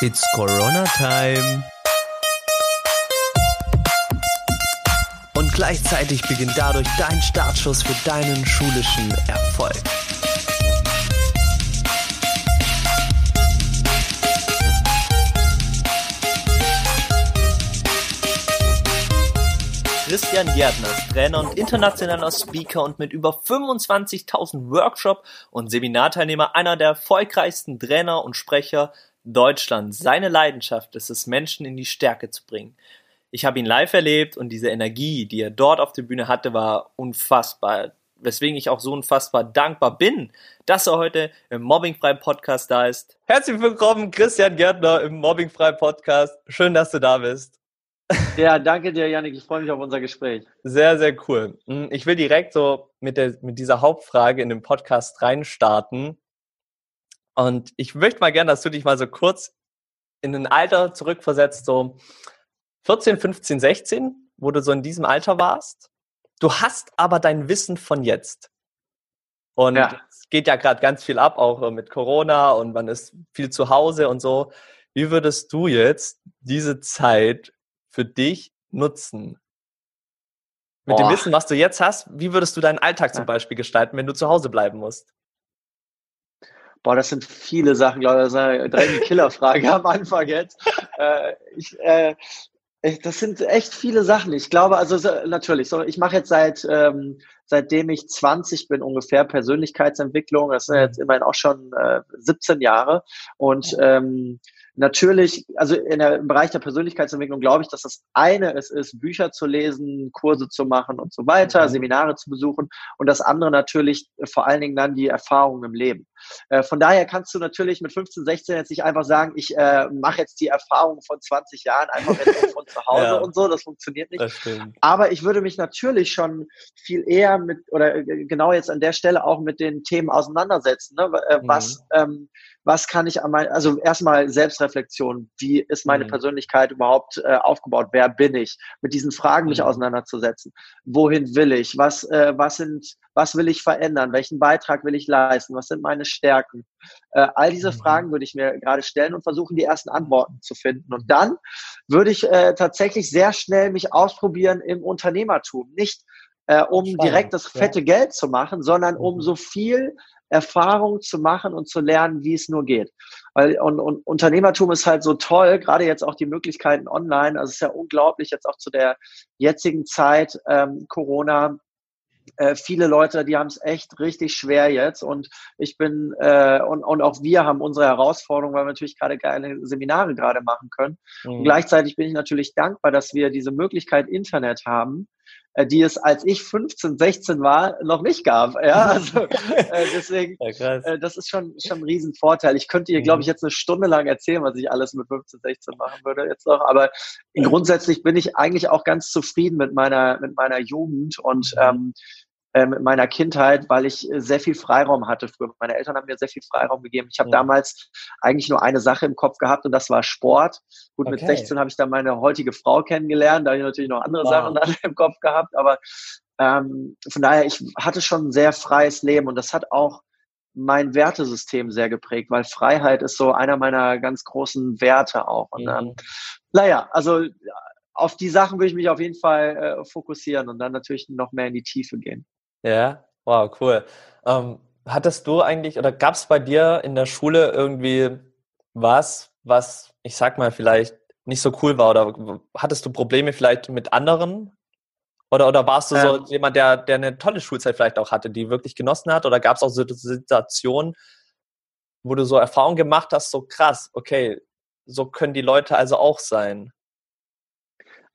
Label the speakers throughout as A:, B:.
A: It's Corona Time. Und gleichzeitig beginnt dadurch dein Startschuss für deinen schulischen Erfolg. Christian Gärtner ist Trainer und internationaler Speaker und mit über 25.000 Workshop- und Seminarteilnehmer einer der erfolgreichsten Trainer und Sprecher Deutschland. Seine Leidenschaft ist es, Menschen in die Stärke zu bringen. Ich habe ihn live erlebt und diese Energie, die er dort auf der Bühne hatte, war unfassbar. Weswegen ich auch so unfassbar dankbar bin, dass er heute im Mobbingfrei Podcast da ist. Herzlich willkommen, Christian Gärtner im Mobbingfrei Podcast. Schön, dass du da bist.
B: Ja, danke dir, Janik. Ich freue mich auf unser Gespräch.
A: Sehr, sehr cool. Hm, ich will direkt so mit, der, mit dieser Hauptfrage in den Podcast reinstarten. Und ich möchte mal gerne, dass du dich mal so kurz in ein Alter zurückversetzt, so 14, 15, 16, wo du so in diesem Alter warst. Du hast aber dein Wissen von jetzt. Und ja. es geht ja gerade ganz viel ab, auch mit Corona und man ist viel zu Hause und so. Wie würdest du jetzt diese Zeit für dich nutzen? Mit Boah. dem Wissen, was du jetzt hast, wie würdest du deinen Alltag zum Beispiel gestalten, wenn du zu Hause bleiben musst?
B: Boah, das sind viele Sachen, glaube ich. Das ist eine, Killerfrage am Anfang jetzt. Äh, ich, äh, das sind echt viele Sachen. Ich glaube, also natürlich, so, ich mache jetzt seit ähm, seitdem ich 20 bin ungefähr Persönlichkeitsentwicklung. Das sind jetzt immerhin auch schon äh, 17 Jahre. Und ähm, natürlich, also in der, im Bereich der Persönlichkeitsentwicklung glaube ich, dass das eine es ist, Bücher zu lesen, Kurse zu machen und so weiter, mhm. Seminare zu besuchen und das andere natürlich vor allen Dingen dann die Erfahrung im Leben. Äh, von daher kannst du natürlich mit 15, 16 jetzt nicht einfach sagen, ich äh, mache jetzt die Erfahrung von 20 Jahren einfach jetzt von zu Hause ja. und so, das funktioniert nicht. Das Aber ich würde mich natürlich schon viel eher mit, oder äh, genau jetzt an der Stelle auch mit den Themen auseinandersetzen. Ne? Äh, was, mhm. ähm, was kann ich an mein, also erstmal Selbstreflexion, wie ist meine mhm. Persönlichkeit überhaupt äh, aufgebaut, wer bin ich, mit diesen Fragen mich mhm. auseinanderzusetzen, wohin will ich, was, äh, was sind, was will ich verändern, welchen Beitrag will ich leisten, was sind meine Stärken, äh, all diese mhm. Fragen würde ich mir gerade stellen und versuchen, die ersten Antworten zu finden und dann würde ich äh, tatsächlich sehr schnell mich ausprobieren im Unternehmertum, nicht äh, um Spannend, direkt das fette ja. Geld zu machen, sondern um mhm. so viel Erfahrung zu machen und zu lernen, wie es nur geht. Weil und, und Unternehmertum ist halt so toll, gerade jetzt auch die Möglichkeiten online. Also es ist ja unglaublich jetzt auch zu der jetzigen Zeit ähm, Corona. Äh, viele Leute, die haben es echt richtig schwer jetzt und ich bin äh, und, und auch wir haben unsere Herausforderung, weil wir natürlich gerade geile Seminare gerade machen können. Mhm. Und gleichzeitig bin ich natürlich dankbar, dass wir diese Möglichkeit Internet haben, die es, als ich 15, 16 war, noch nicht gab. Ja, also äh, deswegen, ja, äh, das ist schon, schon ein Riesenvorteil. Ich könnte ihr, glaube ich, mhm. jetzt eine Stunde lang erzählen, was ich alles mit 15, 16 machen würde jetzt noch. Aber grundsätzlich bin ich eigentlich auch ganz zufrieden mit meiner, mit meiner Jugend und mhm. ähm, ähm, in meiner Kindheit, weil ich äh, sehr viel Freiraum hatte früher. Meine Eltern haben mir sehr viel Freiraum gegeben. Ich habe ja. damals eigentlich nur eine Sache im Kopf gehabt und das war Sport. Gut, okay. mit 16 habe ich dann meine heutige Frau kennengelernt. Da habe ich natürlich noch andere wow. Sachen im Kopf gehabt. Aber ähm, von daher, ich hatte schon ein sehr freies Leben und das hat auch mein Wertesystem sehr geprägt, weil Freiheit ist so einer meiner ganz großen Werte auch. Und, ähm, naja, also auf die Sachen würde ich mich auf jeden Fall äh, fokussieren und dann natürlich noch mehr in die Tiefe gehen.
A: Ja, wow, cool. Ähm, hattest du eigentlich oder gab es bei dir in der Schule irgendwie was, was ich sag mal vielleicht nicht so cool war oder hattest du Probleme vielleicht mit anderen? Oder, oder warst du ähm, so jemand, der, der eine tolle Schulzeit vielleicht auch hatte, die wirklich genossen hat? Oder gab es auch so Situationen, wo du so Erfahrungen gemacht hast, so krass, okay, so können die Leute also auch sein?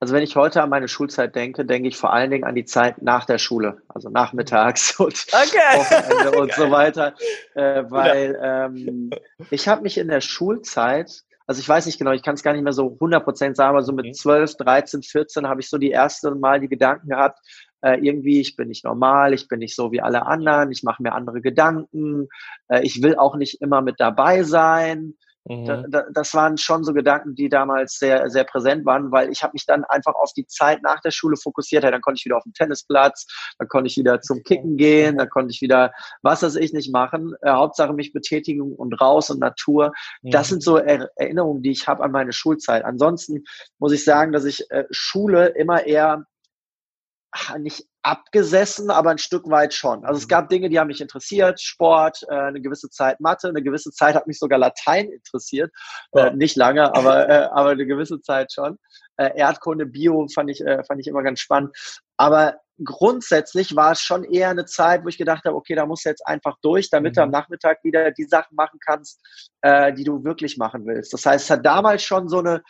B: Also wenn ich heute an meine Schulzeit denke, denke ich vor allen Dingen an die Zeit nach der Schule, also nachmittags und okay. Wochenende und so weiter, äh, weil ja. ähm, ich habe mich in der Schulzeit, also ich weiß nicht genau, ich kann es gar nicht mehr so 100% sagen, aber so mit 12, 13, 14 habe ich so die erste Mal die Gedanken gehabt, äh, irgendwie, ich bin nicht normal, ich bin nicht so wie alle anderen, ich mache mir andere Gedanken, äh, ich will auch nicht immer mit dabei sein, Mhm. Da, da, das waren schon so Gedanken, die damals sehr, sehr präsent waren, weil ich habe mich dann einfach auf die Zeit nach der Schule fokussiert. Ja, dann konnte ich wieder auf den Tennisplatz, dann konnte ich wieder zum Kicken gehen, dann konnte ich wieder was weiß ich nicht machen. Äh, Hauptsache mich betätigen und raus und Natur. Mhm. Das sind so er Erinnerungen, die ich habe an meine Schulzeit. Ansonsten muss ich sagen, dass ich äh, Schule immer eher ach, nicht abgesessen, aber ein Stück weit schon. Also es mhm. gab Dinge, die haben mich interessiert, Sport, äh, eine gewisse Zeit Mathe, eine gewisse Zeit hat mich sogar Latein interessiert, ja. äh, nicht lange, aber äh, aber eine gewisse Zeit schon. Äh, Erdkunde, Bio fand ich äh, fand ich immer ganz spannend. Aber grundsätzlich war es schon eher eine Zeit, wo ich gedacht habe, okay, da musst du jetzt einfach durch, damit mhm. du am Nachmittag wieder die Sachen machen kannst, äh, die du wirklich machen willst. Das heißt, es hat damals schon so eine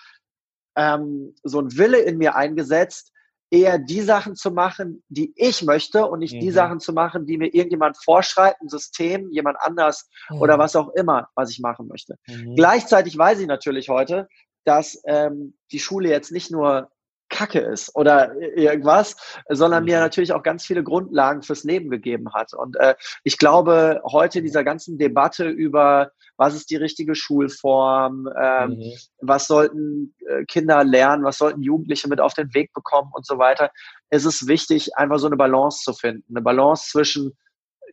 B: ähm, so ein Wille in mir eingesetzt, eher die Sachen zu machen, die ich möchte und nicht mhm. die Sachen zu machen, die mir irgendjemand vorschreibt, ein System, jemand anders mhm. oder was auch immer, was ich machen möchte. Mhm. Gleichzeitig weiß ich natürlich heute, dass ähm, die Schule jetzt nicht nur Kacke ist oder irgendwas, sondern mir mhm. natürlich auch ganz viele Grundlagen fürs Leben gegeben hat. Und äh, ich glaube, heute in dieser ganzen Debatte über, was ist die richtige Schulform, ähm, mhm. was sollten äh, Kinder lernen, was sollten Jugendliche mit auf den Weg bekommen und so weiter, ist es wichtig, einfach so eine Balance zu finden. Eine Balance zwischen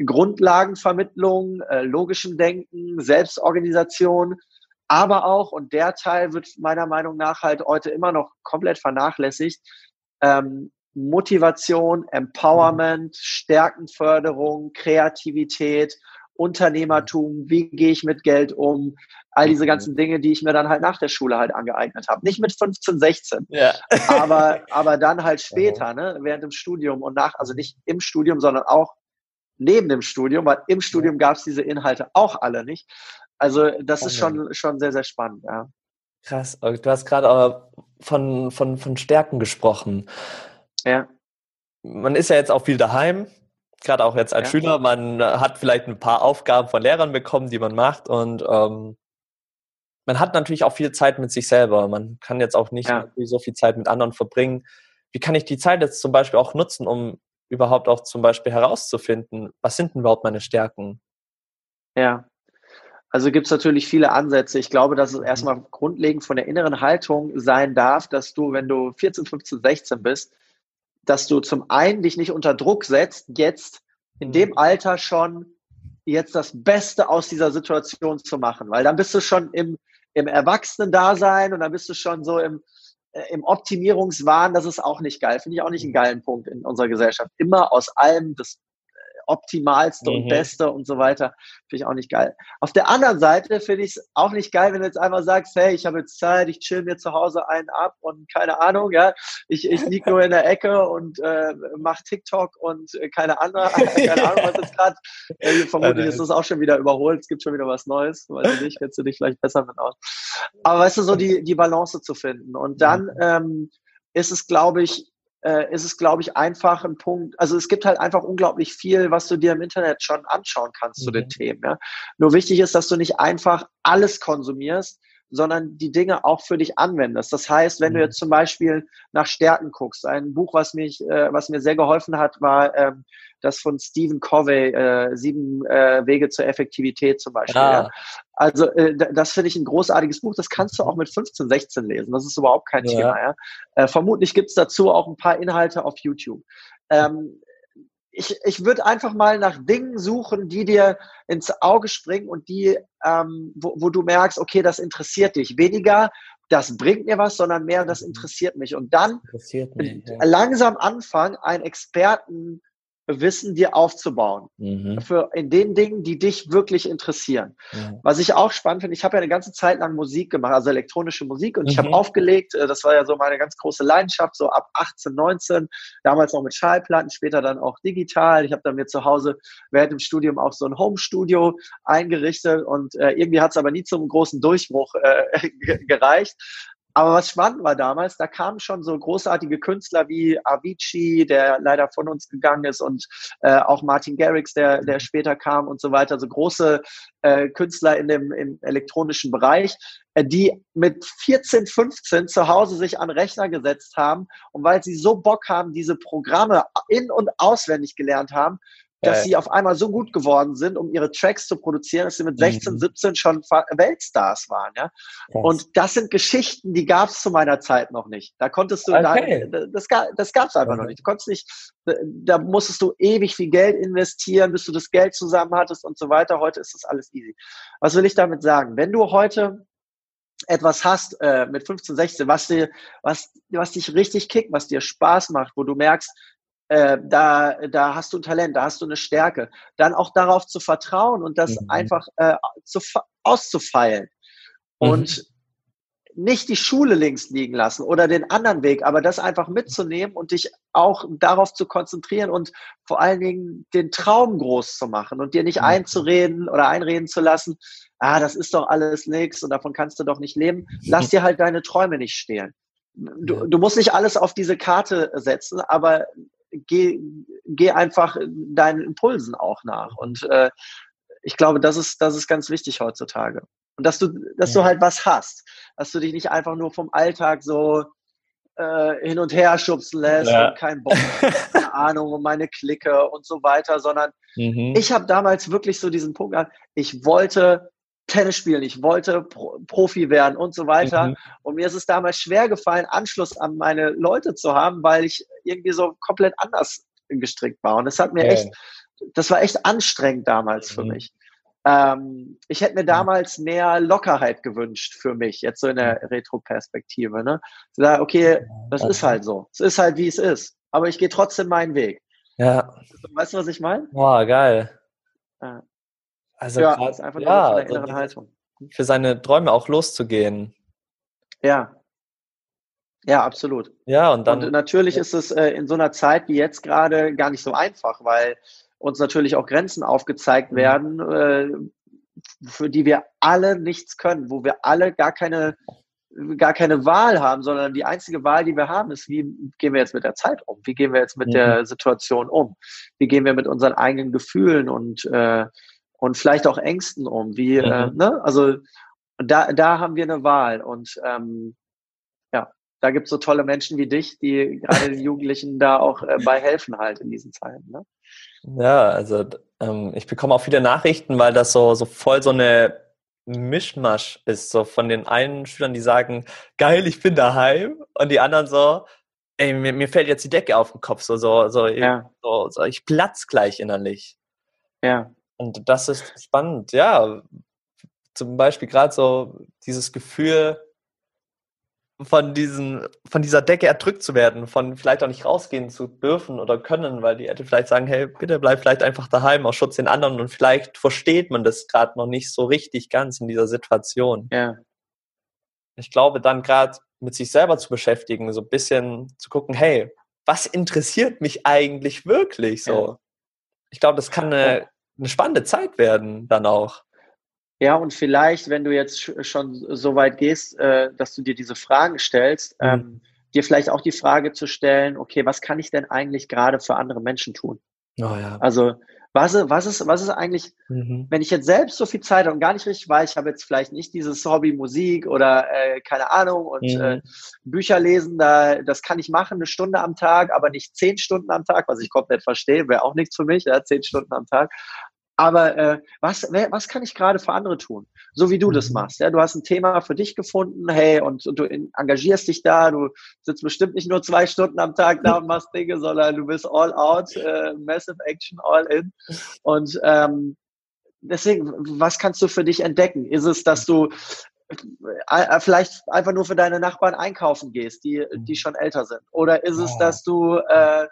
B: Grundlagenvermittlung, äh, logischem Denken, Selbstorganisation, aber auch, und der Teil wird meiner Meinung nach halt heute immer noch komplett vernachlässigt, ähm, Motivation, Empowerment, Stärkenförderung, Kreativität, Unternehmertum, wie gehe ich mit Geld um, all diese ganzen Dinge, die ich mir dann halt nach der Schule halt angeeignet habe. Nicht mit 15, 16, ja. aber, aber dann halt später, ne, während dem Studium und nach, also nicht im Studium, sondern auch neben dem Studium, weil im Studium gab es diese Inhalte auch alle nicht. Also das ist schon, schon sehr, sehr spannend, ja.
A: Krass. Du hast gerade von, von, von Stärken gesprochen.
B: Ja.
A: Man ist ja jetzt auch viel daheim, gerade auch jetzt als ja. Schüler. Man hat vielleicht ein paar Aufgaben von Lehrern bekommen, die man macht und ähm, man hat natürlich auch viel Zeit mit sich selber. Man kann jetzt auch nicht ja. so viel Zeit mit anderen verbringen. Wie kann ich die Zeit jetzt zum Beispiel auch nutzen, um überhaupt auch zum Beispiel herauszufinden, was sind denn überhaupt meine Stärken?
B: Ja, also gibt es natürlich viele Ansätze. Ich glaube, dass es mhm. erstmal grundlegend von der inneren Haltung sein darf, dass du, wenn du 14, 15, 16 bist, dass du zum einen dich nicht unter Druck setzt, jetzt in mhm. dem Alter schon jetzt das Beste aus dieser Situation zu machen, weil dann bist du schon im, im Erwachsenen-Dasein und dann bist du schon so im, äh, im Optimierungswahn. Das ist auch nicht geil. Finde ich auch nicht einen geilen Punkt in unserer Gesellschaft. Immer aus allem das optimalste mhm. und beste und so weiter. Finde ich auch nicht geil. Auf der anderen Seite finde ich es auch nicht geil, wenn du jetzt einfach sagst, hey, ich habe jetzt Zeit, ich chill mir zu Hause einen ab und keine Ahnung, ja, ich, ich liege nur in der Ecke und äh, mache TikTok und äh, keine, andere, keine Ahnung, was jetzt gerade, äh, vermutlich ist das auch schon wieder überholt, es gibt schon wieder was Neues, weiß ich nicht, kennst du dich vielleicht besser mit aus. Aber weißt du, so die, die Balance zu finden und dann mhm. ähm, ist es, glaube ich, äh, ist es, glaube ich, einfach ein Punkt. Also es gibt halt einfach unglaublich viel, was du dir im Internet schon anschauen kannst mhm. zu den mhm. Themen. Ja? Nur wichtig ist, dass du nicht einfach alles konsumierst, sondern die Dinge auch für dich anwendest. Das heißt, wenn mhm. du jetzt zum Beispiel nach Stärken guckst, ein Buch, was mich, äh, was mir sehr geholfen hat, war ähm, das von Stephen Covey, äh, Sieben äh, Wege zur Effektivität zum Beispiel. Ah. Ja. Also äh, das finde ich ein großartiges Buch. Das kannst du auch mit 15, 16 lesen. Das ist überhaupt kein ja. Thema. Ja. Äh, vermutlich gibt's dazu auch ein paar Inhalte auf YouTube. Ähm, ich, ich würde einfach mal nach Dingen suchen, die dir ins Auge springen und die, ähm, wo, wo du merkst, okay, das interessiert dich. Weniger, das bringt mir was, sondern mehr, das mhm. interessiert mich. Und dann mich, ja. langsam anfangen, einen Experten Wissen dir aufzubauen. Mhm. Für in den Dingen, die dich wirklich interessieren. Mhm. Was ich auch spannend finde, ich habe ja eine ganze Zeit lang Musik gemacht, also elektronische Musik und mhm. ich habe aufgelegt, äh, das war ja so meine ganz große Leidenschaft, so ab 18, 19, damals noch mit Schallplatten, später dann auch digital. Ich habe dann mir zu Hause während dem Studium auch so ein Home-Studio eingerichtet und äh, irgendwie hat es aber nie zum großen Durchbruch äh, gereicht. Aber was spannend war damals, da kamen schon so großartige Künstler wie Avicii, der leider von uns gegangen ist, und äh, auch Martin Garrix, der, der mhm. später kam und so weiter. So große äh, Künstler in dem im elektronischen Bereich, äh, die mit 14, 15 zu Hause sich an Rechner gesetzt haben und weil sie so Bock haben, diese Programme in- und auswendig gelernt haben, dass ja. sie auf einmal so gut geworden sind, um ihre Tracks zu produzieren, dass sie mit 16, mhm. 17 schon Weltstars waren. Ja? Und das sind Geschichten, die gab es zu meiner Zeit noch nicht. Da konntest du, okay. da, das, das gab es einfach okay. noch nicht. Du konntest nicht, da musstest du ewig viel Geld investieren, bis du das Geld zusammen hattest und so weiter. Heute ist das alles easy. Was will ich damit sagen? Wenn du heute etwas hast äh, mit 15, 16, was dir, was, was dich richtig kickt, was dir Spaß macht, wo du merkst, äh, da, da hast du ein Talent, da hast du eine Stärke, dann auch darauf zu vertrauen und das mhm. einfach äh, zu, auszufeilen. Mhm. Und nicht die Schule links liegen lassen oder den anderen Weg, aber das einfach mitzunehmen und dich auch darauf zu konzentrieren und vor allen Dingen den Traum groß zu machen und dir nicht mhm. einzureden oder einreden zu lassen, ah, das ist doch alles nichts und davon kannst du doch nicht leben. Lass dir halt deine Träume nicht stehlen. Du, du musst nicht alles auf diese Karte setzen, aber geh, geh einfach deinen Impulsen auch nach. Und äh, ich glaube, das ist, das ist ganz wichtig heutzutage. Und dass du, dass ja. du halt was hast, dass du dich nicht einfach nur vom Alltag so äh, hin und her schubsen lässt ja. und kein Bock, keine Ahnung, meine Clique und so weiter, sondern mhm. ich habe damals wirklich so diesen Punkt gehabt, ich wollte Tennis spielen, ich wollte Pro Profi werden und so weiter. Mhm. Und mir ist es damals schwer gefallen, Anschluss an meine Leute zu haben, weil ich irgendwie so komplett anders gestrickt war. Und das hat mir okay. echt, das war echt anstrengend damals mhm. für mich. Ähm, ich hätte mir damals mehr Lockerheit gewünscht für mich, jetzt so in der Retro-Perspektive. Ne? So, okay, das ist halt so. Es ist halt, wie es ist. Aber ich gehe trotzdem meinen Weg.
A: Ja.
B: Weißt du, was ich meine?
A: Boah, geil. Ja.
B: Also ja, grad, ist einfach ja, nur eine innere also Haltung.
A: Für seine Träume auch loszugehen.
B: Ja. Ja, absolut.
A: Ja, und dann.
B: Und natürlich ist es äh, in so einer Zeit wie jetzt gerade gar nicht so einfach, weil uns natürlich auch Grenzen aufgezeigt mhm. werden, äh, für die wir alle nichts können, wo wir alle gar keine, gar keine Wahl haben, sondern die einzige Wahl, die wir haben, ist, wie gehen wir jetzt mit der Zeit um? Wie gehen wir jetzt mit mhm. der Situation um? Wie gehen wir mit unseren eigenen Gefühlen und, äh, und vielleicht auch Ängsten um? Wie, äh, mhm. äh, ne? Also da, da haben wir eine Wahl und ähm, ja, da gibt es so tolle Menschen wie dich, die gerade den Jugendlichen da auch äh, bei helfen halt in diesen Zeiten. Ne?
A: Ja, also ähm, ich bekomme auch viele Nachrichten, weil das so, so voll so eine Mischmasch ist, so von den einen Schülern, die sagen, geil, ich bin daheim, und die anderen so, ey, mir, mir fällt jetzt die Decke auf den Kopf, so, so, so, ja. so, so ich platz gleich innerlich.
B: Ja.
A: Und das ist spannend, ja. Zum Beispiel gerade so dieses Gefühl, von diesen, von dieser Decke erdrückt zu werden, von vielleicht auch nicht rausgehen zu dürfen oder können, weil die Eltern vielleicht sagen, hey, bitte bleib vielleicht einfach daheim aus Schutz den anderen und vielleicht versteht man das gerade noch nicht so richtig ganz in dieser Situation.
B: Ja.
A: Ich glaube, dann gerade mit sich selber zu beschäftigen, so ein bisschen zu gucken, hey, was interessiert mich eigentlich wirklich so? Ja. Ich glaube, das kann eine, eine spannende Zeit werden dann auch.
B: Ja, und vielleicht, wenn du jetzt schon so weit gehst, äh, dass du dir diese Fragen stellst, mhm. ähm, dir vielleicht auch die Frage zu stellen, okay, was kann ich denn eigentlich gerade für andere Menschen tun?
A: Oh, ja.
B: Also, was, was, ist, was ist eigentlich, mhm. wenn ich jetzt selbst so viel Zeit habe und gar nicht richtig weiß, ich habe jetzt vielleicht nicht dieses Hobby Musik oder äh, keine Ahnung und mhm. äh, Bücher lesen, da, das kann ich machen, eine Stunde am Tag, aber nicht zehn Stunden am Tag, was ich komplett verstehe, wäre auch nichts für mich, ja, zehn Stunden am Tag. Aber äh, was, was kann ich gerade für andere tun? So wie du das mhm. machst. Ja? Du hast ein Thema für dich gefunden, hey, und, und du engagierst dich da, du sitzt bestimmt nicht nur zwei Stunden am Tag da und machst Dinge, sondern du bist all out, äh, massive action, all in. Und ähm, deswegen, was kannst du für dich entdecken? Ist es, dass du äh, äh vielleicht einfach nur für deine Nachbarn einkaufen gehst, die, die mhm. schon älter sind? Oder ist es, dass du äh,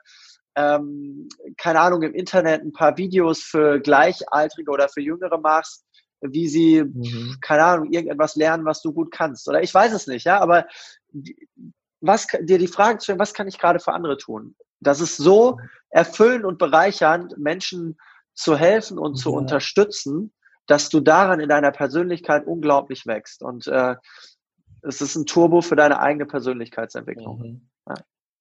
B: ähm, keine Ahnung, im Internet ein paar Videos für Gleichaltrige oder für Jüngere machst, wie sie, mhm. keine Ahnung, irgendetwas lernen, was du gut kannst. Oder ich weiß es nicht, ja, aber was, dir die Frage zu stellen, was kann ich gerade für andere tun? Das ist so erfüllend und bereichernd, Menschen zu helfen und ja. zu unterstützen, dass du daran in deiner Persönlichkeit unglaublich wächst. Und äh, es ist ein Turbo für deine eigene Persönlichkeitsentwicklung. Mhm.
A: Ja.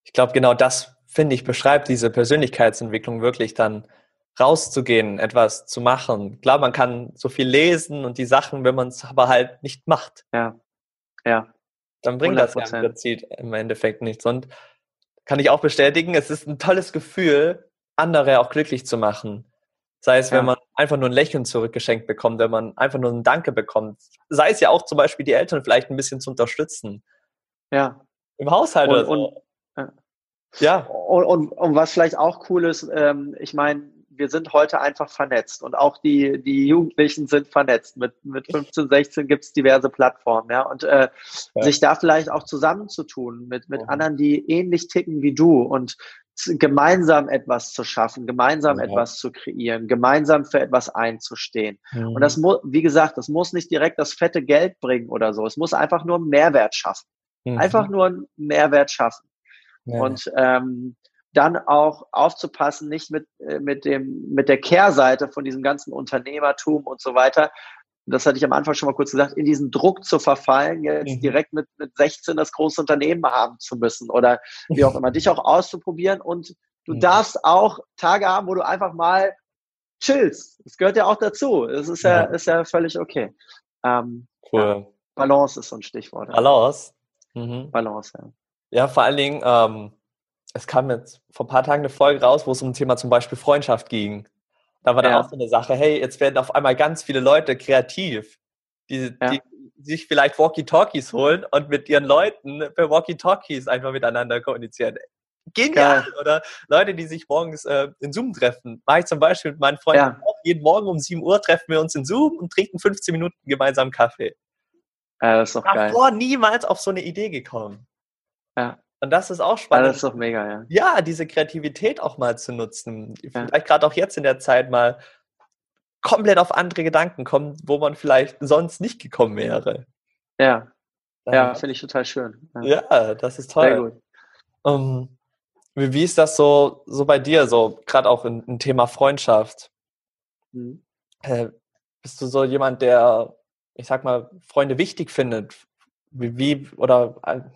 A: Ich glaube, genau das finde ich, beschreibt diese Persönlichkeitsentwicklung wirklich dann rauszugehen, etwas zu machen. Klar, man kann so viel lesen und die Sachen, wenn man es aber halt nicht macht.
B: Ja. Ja.
A: Dann bringt 100%. das ja im Prinzip im Endeffekt nichts. Und kann ich auch bestätigen, es ist ein tolles Gefühl, andere auch glücklich zu machen. Sei es, wenn man einfach nur ein Lächeln zurückgeschenkt bekommt, wenn man einfach nur ein Danke bekommt. Sei es ja auch zum Beispiel die Eltern vielleicht ein bisschen zu unterstützen.
B: Ja.
A: Im Haushalt
B: und,
A: oder so.
B: Und, ja. Und, und, und, was vielleicht auch cool ist, ähm, ich meine, wir sind heute einfach vernetzt und auch die, die Jugendlichen sind vernetzt. Mit, mit 15, 16 gibt es diverse Plattformen, ja. Und äh, ja. sich da vielleicht auch zusammenzutun mit, mit mhm. anderen, die ähnlich ticken wie du und gemeinsam etwas zu schaffen, gemeinsam ja. etwas zu kreieren, gemeinsam für etwas einzustehen. Mhm. Und das muss, wie gesagt, das muss nicht direkt das fette Geld bringen oder so. Es muss einfach nur einen Mehrwert schaffen. Mhm. Einfach nur einen Mehrwert schaffen. Ja. Und ähm, dann auch aufzupassen, nicht mit, äh, mit, dem, mit der Kehrseite von diesem ganzen Unternehmertum und so weiter, das hatte ich am Anfang schon mal kurz gesagt, in diesen Druck zu verfallen, jetzt mhm. direkt mit, mit 16 das große Unternehmen haben zu müssen oder wie auch immer, dich auch auszuprobieren und du mhm. darfst auch Tage haben, wo du einfach mal chillst. Das gehört ja auch dazu. Das ist ja, ja ist ja völlig okay. Ähm, cool. Ja, Balance ist so ein Stichwort.
A: Balance?
B: Mhm. Balance, ja.
A: Ja, vor allen Dingen, ähm, es kam jetzt vor ein paar Tagen eine Folge raus, wo es um das Thema zum Beispiel Freundschaft ging. Da war dann ja. auch so eine Sache, hey, jetzt werden auf einmal ganz viele Leute kreativ, die, ja. die sich vielleicht Walkie-Talkies holen und mit ihren Leuten per Walkie-Talkies einfach miteinander kommunizieren. Genial! Geil. Oder Leute, die sich morgens äh, in Zoom treffen. Mache ich zum Beispiel mit meinen Freunden ja. auch. Jeden Morgen um 7 Uhr treffen wir uns in Zoom und trinken 15 Minuten gemeinsam Kaffee.
B: Ja, das ist doch geil.
A: Davor niemals auf so eine Idee gekommen.
B: Ja.
A: Und das ist auch spannend.
B: Ja, das ist doch mega, ja.
A: Ja, diese Kreativität auch mal zu nutzen. Ja. Vielleicht gerade auch jetzt in der Zeit mal komplett auf andere Gedanken kommen, wo man vielleicht sonst nicht gekommen wäre.
B: Ja. Ja, finde ich total schön.
A: Ja. ja, das ist toll. Sehr gut. Um, ähm, wie, wie, ist das so, so bei dir, so gerade auch im Thema Freundschaft? Mhm. Äh, bist du so jemand, der, ich sag mal, Freunde wichtig findet? Wie, oder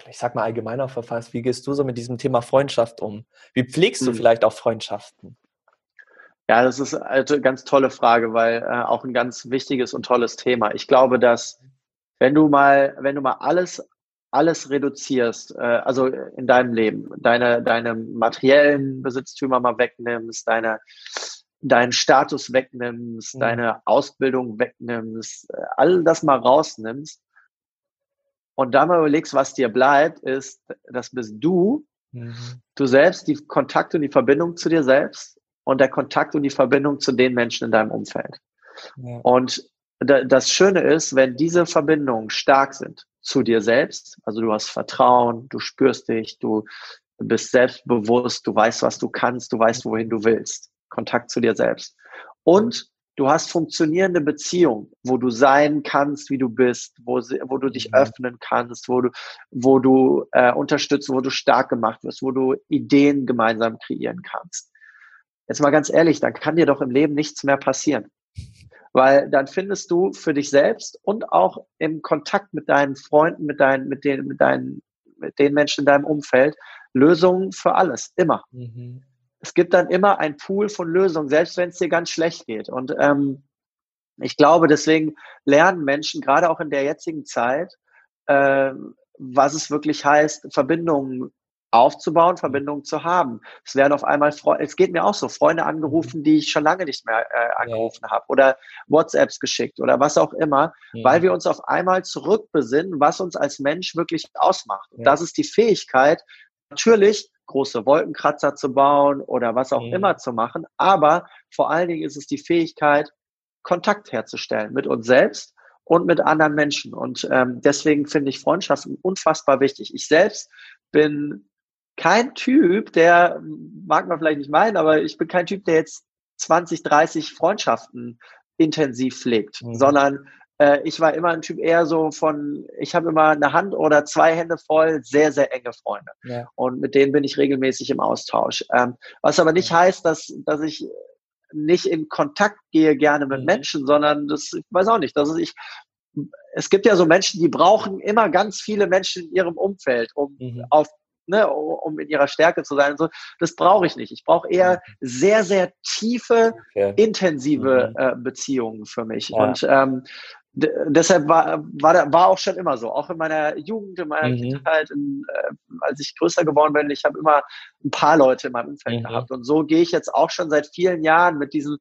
A: ich sag mal allgemeiner verfasst, wie gehst du so mit diesem Thema Freundschaft um? Wie pflegst du mhm. vielleicht auch Freundschaften?
B: Ja, das ist eine ganz tolle Frage, weil äh, auch ein ganz wichtiges und tolles Thema. Ich glaube, dass wenn du mal, wenn du mal alles, alles reduzierst, äh, also in deinem Leben, deine, deine materiellen Besitztümer mal wegnimmst, deine, deinen Status wegnimmst, mhm. deine Ausbildung wegnimmst, äh, all das mal rausnimmst und dann mal überlegst, was dir bleibt, ist, das bist du, mhm. du selbst, die Kontakt und die Verbindung zu dir selbst und der Kontakt und die Verbindung zu den Menschen in deinem Umfeld. Ja. Und das Schöne ist, wenn diese Verbindungen stark sind zu dir selbst, also du hast Vertrauen, du spürst dich, du bist selbstbewusst, du weißt, was du kannst, du weißt, wohin du willst. Kontakt zu dir selbst. Und du hast funktionierende Beziehungen, wo du sein kannst, wie du bist, wo, wo du dich mhm. öffnen kannst, wo du, wo du äh, unterstützt, wo du stark gemacht wirst, wo du Ideen gemeinsam kreieren kannst. Jetzt mal ganz ehrlich, dann kann dir doch im Leben nichts mehr passieren. Weil dann findest du für dich selbst und auch im Kontakt mit deinen Freunden, mit deinen, mit den, mit deinen, mit den Menschen in deinem Umfeld Lösungen für alles. Immer. Mhm. Es gibt dann immer ein Pool von Lösungen, selbst wenn es dir ganz schlecht geht. Und ähm, ich glaube, deswegen lernen Menschen gerade auch in der jetzigen Zeit, äh, was es wirklich heißt, Verbindungen aufzubauen, Verbindungen zu haben. Es werden auf einmal, Fre es geht mir auch so, Freunde angerufen, die ich schon lange nicht mehr äh, angerufen ja. habe oder WhatsApps geschickt oder was auch immer, ja. weil wir uns auf einmal zurückbesinnen, was uns als Mensch wirklich ausmacht. Und das ist die Fähigkeit, natürlich große Wolkenkratzer zu bauen oder was auch immer zu machen, aber vor allen Dingen ist es die Fähigkeit, Kontakt herzustellen mit uns selbst und mit anderen Menschen. Und ähm, deswegen finde ich Freundschaften unfassbar wichtig. Ich selbst bin kein Typ, der, mag man vielleicht nicht meinen, aber ich bin kein Typ, der jetzt 20, 30 Freundschaften intensiv pflegt, mhm. sondern äh, ich war immer ein Typ eher so von, ich habe immer eine Hand oder zwei Hände voll sehr, sehr enge Freunde. Ja. Und mit denen bin ich regelmäßig im Austausch. Ähm, was aber nicht ja. heißt, dass, dass ich nicht in Kontakt gehe gerne mit mhm. Menschen, sondern das, ich weiß auch nicht, dass ich, es gibt ja so Menschen, die brauchen immer ganz viele Menschen in ihrem Umfeld, um mhm. auf ne, um in ihrer Stärke zu sein. So. Das brauche ich nicht. Ich brauche eher sehr, sehr tiefe, okay. intensive mhm. äh, Beziehungen für mich. Ja. Und ähm, deshalb war, war, war auch schon immer so, auch in meiner Jugend, in meiner mhm. Kindheit, in, äh, als ich größer geworden bin, ich habe immer ein paar Leute in meinem Umfeld mhm. gehabt. Und so gehe ich jetzt auch schon seit vielen Jahren mit diesem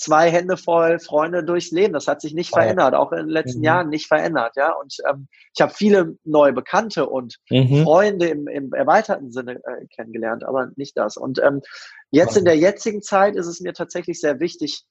B: zwei Hände voll Freunde durchs Leben. Das hat sich nicht Voll. verändert, auch in den letzten mhm. Jahren nicht verändert. Ja, und ähm, ich habe viele neue Bekannte und mhm. Freunde im, im erweiterten Sinne äh, kennengelernt, aber nicht das. Und ähm, jetzt in der jetzigen Zeit ist es mir tatsächlich sehr wichtig,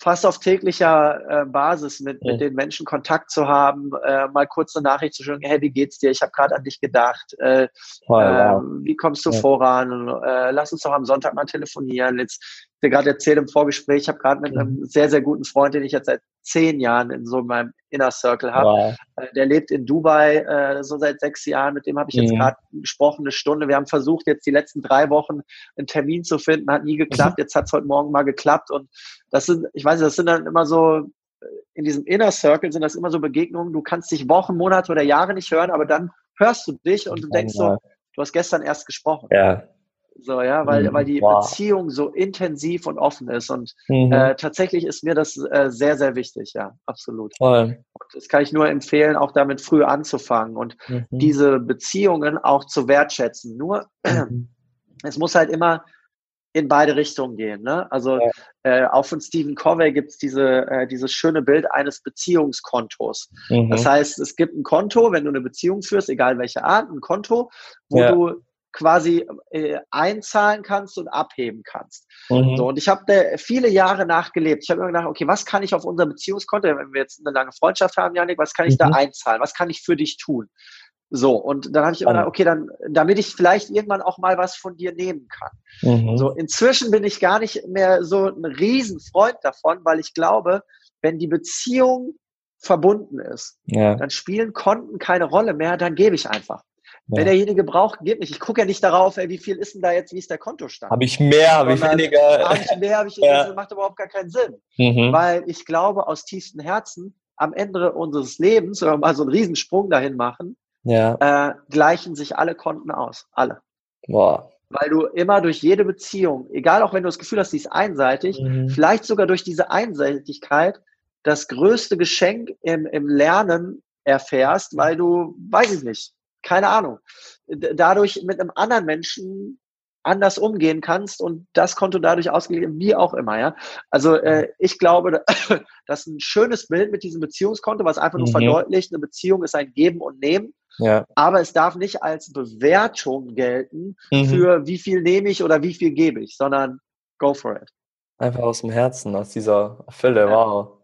B: fast auf täglicher äh, Basis mit, mit den Menschen Kontakt zu haben, äh, mal kurz eine Nachricht zu schicken, hey, wie geht's dir? Ich habe gerade an dich gedacht. Äh, wow. Ähm, wie kommst du ja. voran? Äh, lass uns doch am Sonntag mal telefonieren. Jetzt dir gerade erzählt im Vorgespräch, ich habe gerade mit einem mhm. sehr, sehr guten Freund, den ich jetzt seit zehn Jahren in so meinem Inner Circle habe. Wow. Äh, der lebt in Dubai äh, so seit sechs Jahren, mit dem habe ich jetzt mhm. gerade gesprochen, eine Stunde. Wir haben versucht, jetzt die letzten drei Wochen einen Termin zu finden, hat nie geklappt. Mhm. Jetzt hat es heute Morgen mal geklappt. Und das sind, ich weiß nicht, das sind dann immer so, äh, in diesem Inner Circle sind das immer so Begegnungen, du kannst dich Wochen, Monate oder Jahre nicht hören, aber dann hörst du dich und du denkst so, du hast gestern erst gesprochen.
A: Ja,
B: so, ja, weil, mhm. weil die wow. Beziehung so intensiv und offen ist. Und mhm. äh, tatsächlich ist mir das äh, sehr, sehr wichtig, ja, absolut. Voll. Und das kann ich nur empfehlen, auch damit früh anzufangen und mhm. diese Beziehungen auch zu wertschätzen. Nur, mhm. es muss halt immer in beide Richtungen gehen. Ne? Also ja. äh, auch von Stephen Covey gibt es diese, äh, dieses schöne Bild eines Beziehungskontos. Mhm. Das heißt, es gibt ein Konto, wenn du eine Beziehung führst, egal welche Art, ein Konto, wo ja. du quasi äh, einzahlen kannst und abheben kannst. Mhm. So, und ich habe da viele Jahre nachgelebt. Ich habe immer gedacht, okay, was kann ich auf unser Beziehungskonto, wenn wir jetzt eine lange Freundschaft haben, Janik, was kann ich mhm. da einzahlen? Was kann ich für dich tun? So, und dann habe ich immer gedacht, okay, dann, damit ich vielleicht irgendwann auch mal was von dir nehmen kann. Mhm. So, inzwischen bin ich gar nicht mehr so ein Riesenfreund davon, weil ich glaube, wenn die Beziehung verbunden ist, ja. dann spielen Konten keine Rolle mehr, dann gebe ich einfach. Wenn derjenige braucht, geht nicht. Ich gucke ja nicht darauf, ey, wie viel ist denn da jetzt, wie ist der Kontostand.
A: Habe ich mehr, habe ich weniger.
B: Habe ich mehr, habe ich ja. Das macht überhaupt gar keinen Sinn. Mhm. Weil ich glaube aus tiefstem Herzen, am Ende unseres Lebens, wenn wir mal so einen Riesensprung dahin machen, ja. äh, gleichen sich alle Konten aus. Alle. Boah. Weil du immer durch jede Beziehung, egal auch wenn du das Gefühl hast, sie ist einseitig, mhm. vielleicht sogar durch diese Einseitigkeit das größte Geschenk im, im Lernen erfährst, weil du, weiß ich nicht, keine Ahnung, dadurch mit einem anderen Menschen anders umgehen kannst und das Konto dadurch ausgeglichen, wie auch immer, ja. Also äh, ich glaube, das ist ein schönes Bild mit diesem Beziehungskonto, was einfach nur mhm. verdeutlicht, eine Beziehung ist ein Geben und Nehmen. Ja. Aber es darf nicht als Bewertung gelten mhm. für wie viel nehme ich oder wie viel gebe ich, sondern go for it.
A: Einfach aus dem Herzen, aus dieser Fülle, ja. wow.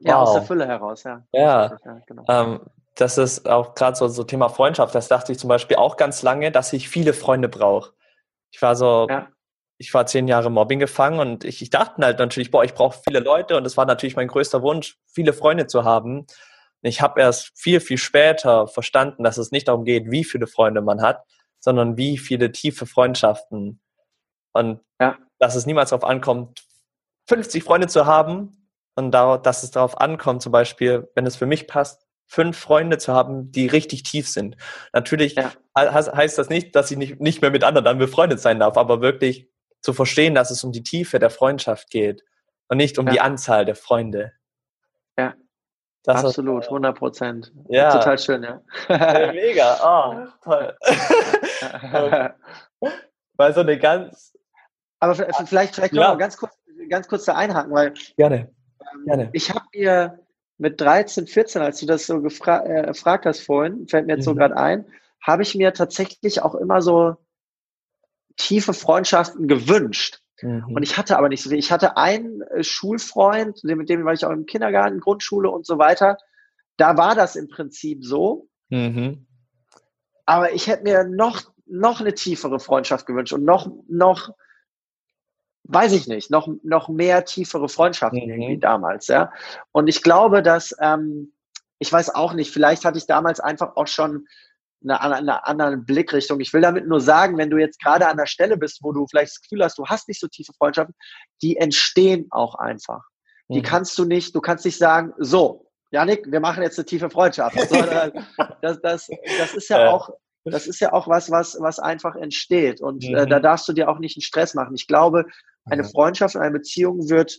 B: Ja, wow. aus der Fülle heraus, ja.
A: Ja, ja genau. ähm, das ist auch gerade so, so Thema Freundschaft. Das dachte ich zum Beispiel auch ganz lange, dass ich viele Freunde brauche. Ich war so, ja. ich war zehn Jahre Mobbing gefangen und ich, ich dachte halt natürlich, boah, ich brauche viele Leute und es war natürlich mein größter Wunsch, viele Freunde zu haben. Ich habe erst viel, viel später verstanden, dass es nicht darum geht, wie viele Freunde man hat, sondern wie viele tiefe Freundschaften. Und ja. dass es niemals darauf ankommt, 50 Freunde zu haben und dass es darauf ankommt, zum Beispiel, wenn es für mich passt, fünf Freunde zu haben, die richtig tief sind. Natürlich ja. heißt das nicht, dass ich nicht, nicht mehr mit anderen dann befreundet sein darf, aber wirklich zu verstehen, dass es um die Tiefe der Freundschaft geht und nicht um ja. die Anzahl der Freunde.
B: Ja. Das Absolut, 100 Prozent. Ja. Total schön, ja.
A: Mega, oh, toll. weil so eine ganz.
B: Aber vielleicht, vielleicht ja. noch ganz kurz, ganz kurz da einhaken, weil.
A: Gerne.
B: Ähm, Gerne. Ich habe mir mit 13, 14, als du das so gefra äh, gefragt hast vorhin, fällt mir jetzt mhm. so gerade ein, habe ich mir tatsächlich auch immer so tiefe Freundschaften gewünscht. Mhm. Und ich hatte aber nicht so viel. Ich hatte einen äh, Schulfreund, mit dem war ich auch im Kindergarten, Grundschule und so weiter. Da war das im Prinzip so. Mhm. Aber ich hätte mir noch, noch eine tiefere Freundschaft gewünscht und noch, noch weiß ich nicht, noch, noch mehr tiefere Freundschaften mhm. irgendwie damals, ja. Und ich glaube, dass, ähm, ich weiß auch nicht, vielleicht hatte ich damals einfach auch schon eine, eine andere Blickrichtung. Ich will damit nur sagen, wenn du jetzt gerade an der Stelle bist, wo du vielleicht das Gefühl hast, du hast nicht so tiefe Freundschaften, die entstehen auch einfach. Die mhm. kannst du nicht, du kannst nicht sagen, so, Janik, wir machen jetzt eine tiefe Freundschaft. das, das, das ist ja auch, das ist ja auch was, was, was einfach entsteht. Und mhm. äh, da mhm. darfst du dir auch nicht einen Stress machen. Ich glaube, eine Freundschaft, eine Beziehung wird,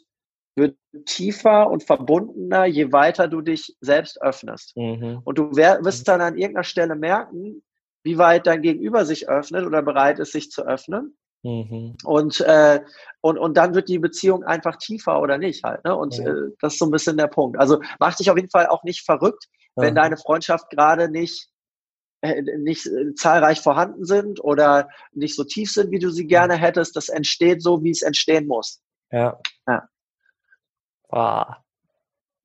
B: wird tiefer und verbundener, je weiter du dich selbst öffnest. Mhm. Und du wirst dann an irgendeiner Stelle merken, wie weit dein Gegenüber sich öffnet oder bereit ist, sich zu öffnen. Mhm. Und, äh, und, und dann wird die Beziehung einfach tiefer oder nicht halt. Ne? Und ja. äh, das ist so ein bisschen der Punkt. Also mach dich auf jeden Fall auch nicht verrückt, wenn ja. deine Freundschaft gerade nicht nicht äh, zahlreich vorhanden sind oder nicht so tief sind, wie du sie gerne hättest. Das entsteht so, wie es entstehen muss.
A: Ja. ja. Wow.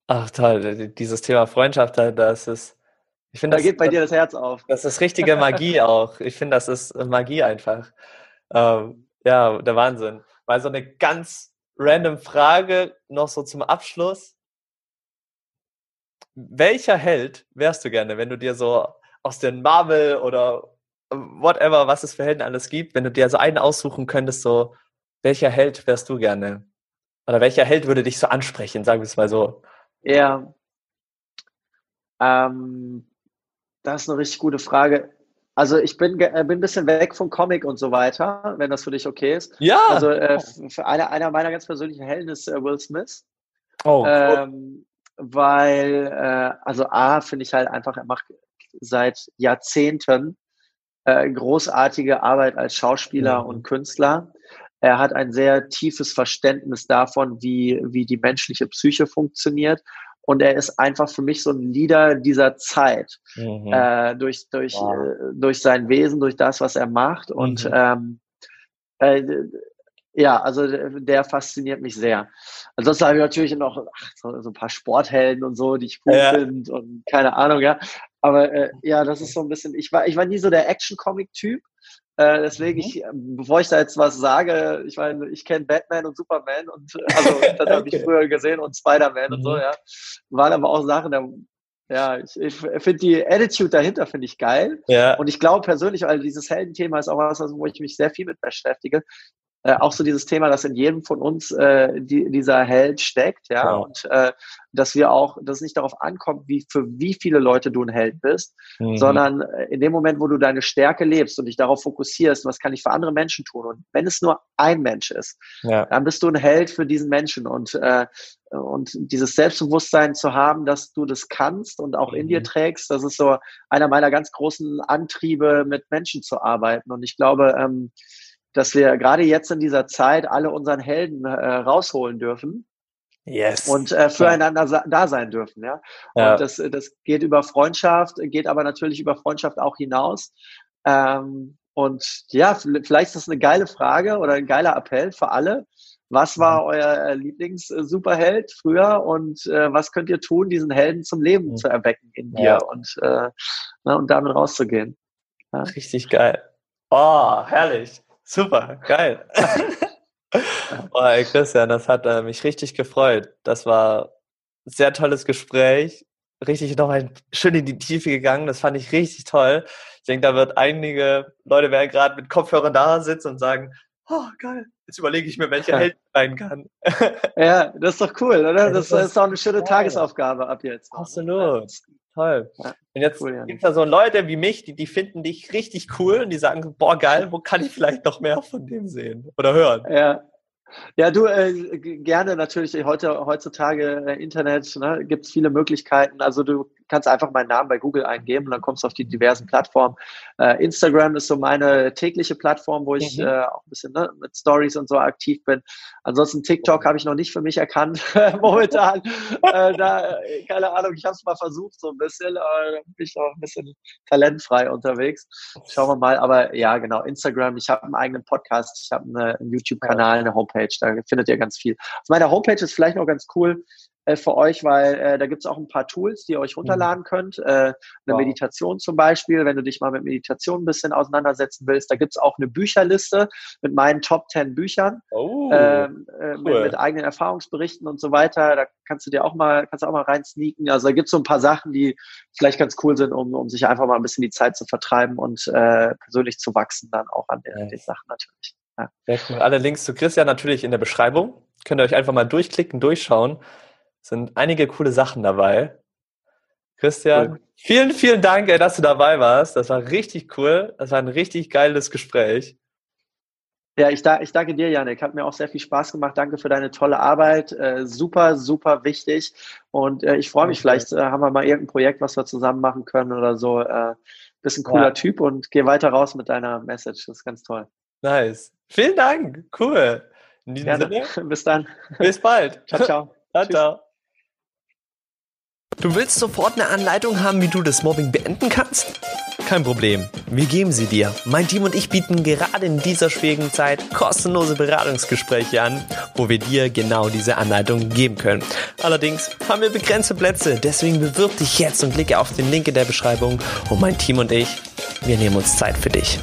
A: Ach toll, dieses Thema Freundschaft, das ist,
B: ich finde, da geht bei dir das Herz auf.
A: Das ist richtige Magie auch. Ich finde, das ist Magie einfach. Ähm, ja, der Wahnsinn. Mal so eine ganz random Frage noch so zum Abschluss. Welcher Held wärst du gerne, wenn du dir so aus den Marvel oder whatever, was es für Helden alles gibt, wenn du dir so einen aussuchen könntest, so welcher Held wärst du gerne? Oder welcher Held würde dich so ansprechen, sagen wir es mal so?
B: Ja. Ähm, das ist eine richtig gute Frage. Also ich bin, äh, bin ein bisschen weg vom Comic und so weiter, wenn das für dich okay ist.
A: Ja.
B: Also äh, für einer, einer meiner ganz persönlichen Helden ist äh, Will Smith. Oh. Ähm, weil, äh, also A, finde ich halt einfach, er macht seit Jahrzehnten äh, großartige Arbeit als Schauspieler mhm. und Künstler. Er hat ein sehr tiefes Verständnis davon, wie, wie die menschliche Psyche funktioniert und er ist einfach für mich so ein Leader dieser Zeit mhm. äh, durch durch wow. äh, durch sein Wesen, durch das, was er macht und mhm. ähm, äh, ja, also der fasziniert mich sehr. Ansonsten habe ich natürlich noch ach, so, so, ein paar Sporthelden und so, die ich cool ja. finde und keine Ahnung, ja. Aber äh, ja, das ist so ein bisschen. Ich war ich war nie so der Action-Comic-Typ. Äh, deswegen, mhm. ich, bevor ich da jetzt was sage, ich meine, ich kenne Batman und Superman und äh, also das habe ich früher gesehen und Spider-Man mhm. und so, mhm. ja. Waren aber auch Sachen, da, ja, ich, ich finde die Attitude dahinter finde ich geil. Ja. Und ich glaube persönlich, weil dieses Heldenthema ist auch was, wo ich mich sehr viel mit beschäftige, äh, auch so dieses Thema, dass in jedem von uns äh, die, dieser Held steckt, ja, wow. und äh, dass wir auch, dass es nicht darauf ankommt, wie für wie viele Leute du ein Held bist, mhm. sondern äh, in dem Moment, wo du deine Stärke lebst und dich darauf fokussierst, was kann ich für andere Menschen tun und wenn es nur ein Mensch ist, ja. dann bist du ein Held für diesen Menschen und äh, und dieses Selbstbewusstsein zu haben, dass du das kannst und auch mhm. in dir mhm. trägst, das ist so einer meiner ganz großen Antriebe, mit Menschen zu arbeiten. Und ich glaube, ähm, dass wir gerade jetzt in dieser Zeit alle unseren Helden äh, rausholen dürfen. Yes. Und äh, füreinander ja. da sein dürfen, ja. ja. Und das, das geht über Freundschaft, geht aber natürlich über Freundschaft auch hinaus. Ähm, und ja, vielleicht ist das eine geile Frage oder ein geiler Appell für alle. Was war mhm. euer äh, Lieblings-Superheld früher und äh, was könnt ihr tun, diesen Helden zum Leben mhm. zu erwecken in dir ja. und, äh, na, und damit rauszugehen?
A: Ja? Richtig geil. Oh, herrlich. Super, geil. oh, ey, Christian, das hat äh, mich richtig gefreut. Das war ein sehr tolles Gespräch. Richtig noch ein, schön in die Tiefe gegangen. Das fand ich richtig toll. Ich denke, da wird einige Leute werden gerade mit Kopfhörern da sitzen und sagen, oh, geil, jetzt überlege ich mir, welche Held sein kann.
B: ja, das ist doch cool, oder? Das, das ist doch eine schöne Tagesaufgabe ab jetzt.
A: Absolut. Toll. Ja, und jetzt cool, ja. gibt es da so Leute wie mich, die, die finden dich richtig cool und die sagen, boah, geil, wo kann ich vielleicht noch mehr von dem sehen oder hören?
B: Ja, ja, du äh, gerne natürlich heute heutzutage äh, Internet ne, gibt es viele Möglichkeiten. Also du kannst einfach meinen Namen bei Google eingeben und dann kommst du auf die diversen Plattformen. Äh, Instagram ist so meine tägliche Plattform, wo ich mhm. äh, auch ein bisschen ne, mit Stories und so aktiv bin. Ansonsten TikTok habe ich noch nicht für mich erkannt momentan. äh, da, keine Ahnung, ich habe es mal versucht so ein bisschen, aber bin ich auch ein bisschen talentfrei unterwegs. Schauen wir mal. Aber ja, genau, Instagram. Ich habe einen eigenen Podcast, ich habe eine, einen YouTube-Kanal, eine Homepage. Da findet ihr ganz viel. Auf meiner Homepage ist vielleicht noch ganz cool äh, für euch, weil äh, da gibt es auch ein paar Tools, die ihr euch mhm. runterladen könnt. Äh, eine wow. Meditation zum Beispiel, wenn du dich mal mit Meditation ein bisschen auseinandersetzen willst. Da gibt es auch eine Bücherliste mit meinen Top 10 Büchern, oh, ähm, äh, cool. mit, mit, eigenen Erfahrungsberichten und so weiter. Da kannst du dir auch mal, kannst du auch mal rein sneaken. Also da gibt es so ein paar Sachen, die vielleicht ganz cool sind, um, um sich einfach mal ein bisschen die Zeit zu vertreiben und äh, persönlich zu wachsen, dann auch an den, den Sachen natürlich.
A: Ja. Cool. Alle Links zu Christian natürlich in der Beschreibung. Könnt ihr euch einfach mal durchklicken, durchschauen sind einige coole Sachen dabei. Christian, cool. vielen, vielen Dank, ey, dass du dabei warst. Das war richtig cool. Das war ein richtig geiles Gespräch.
B: Ja, ich, da, ich danke dir, Janik. Hat mir auch sehr viel Spaß gemacht. Danke für deine tolle Arbeit. Äh, super, super wichtig. Und äh, ich freue mich, vielleicht äh, haben wir mal irgendein Projekt, was wir zusammen machen können oder so. Äh, bist ein cooler ja. Typ und geh weiter raus mit deiner Message. Das ist ganz toll.
A: Nice. Vielen Dank. Cool.
B: In diesem Gerne. Sinne. Bis dann.
A: Bis bald.
B: Ciao, ciao. ciao, ciao.
A: Du willst sofort eine Anleitung haben, wie du das Mobbing beenden kannst? Kein Problem, wir geben sie dir. Mein Team und ich bieten gerade in dieser schwierigen Zeit kostenlose Beratungsgespräche an, wo wir dir genau diese Anleitung geben können. Allerdings haben wir begrenzte Plätze, deswegen bewirb dich jetzt und klicke auf den Link in der Beschreibung und mein Team und ich, wir nehmen uns Zeit für dich.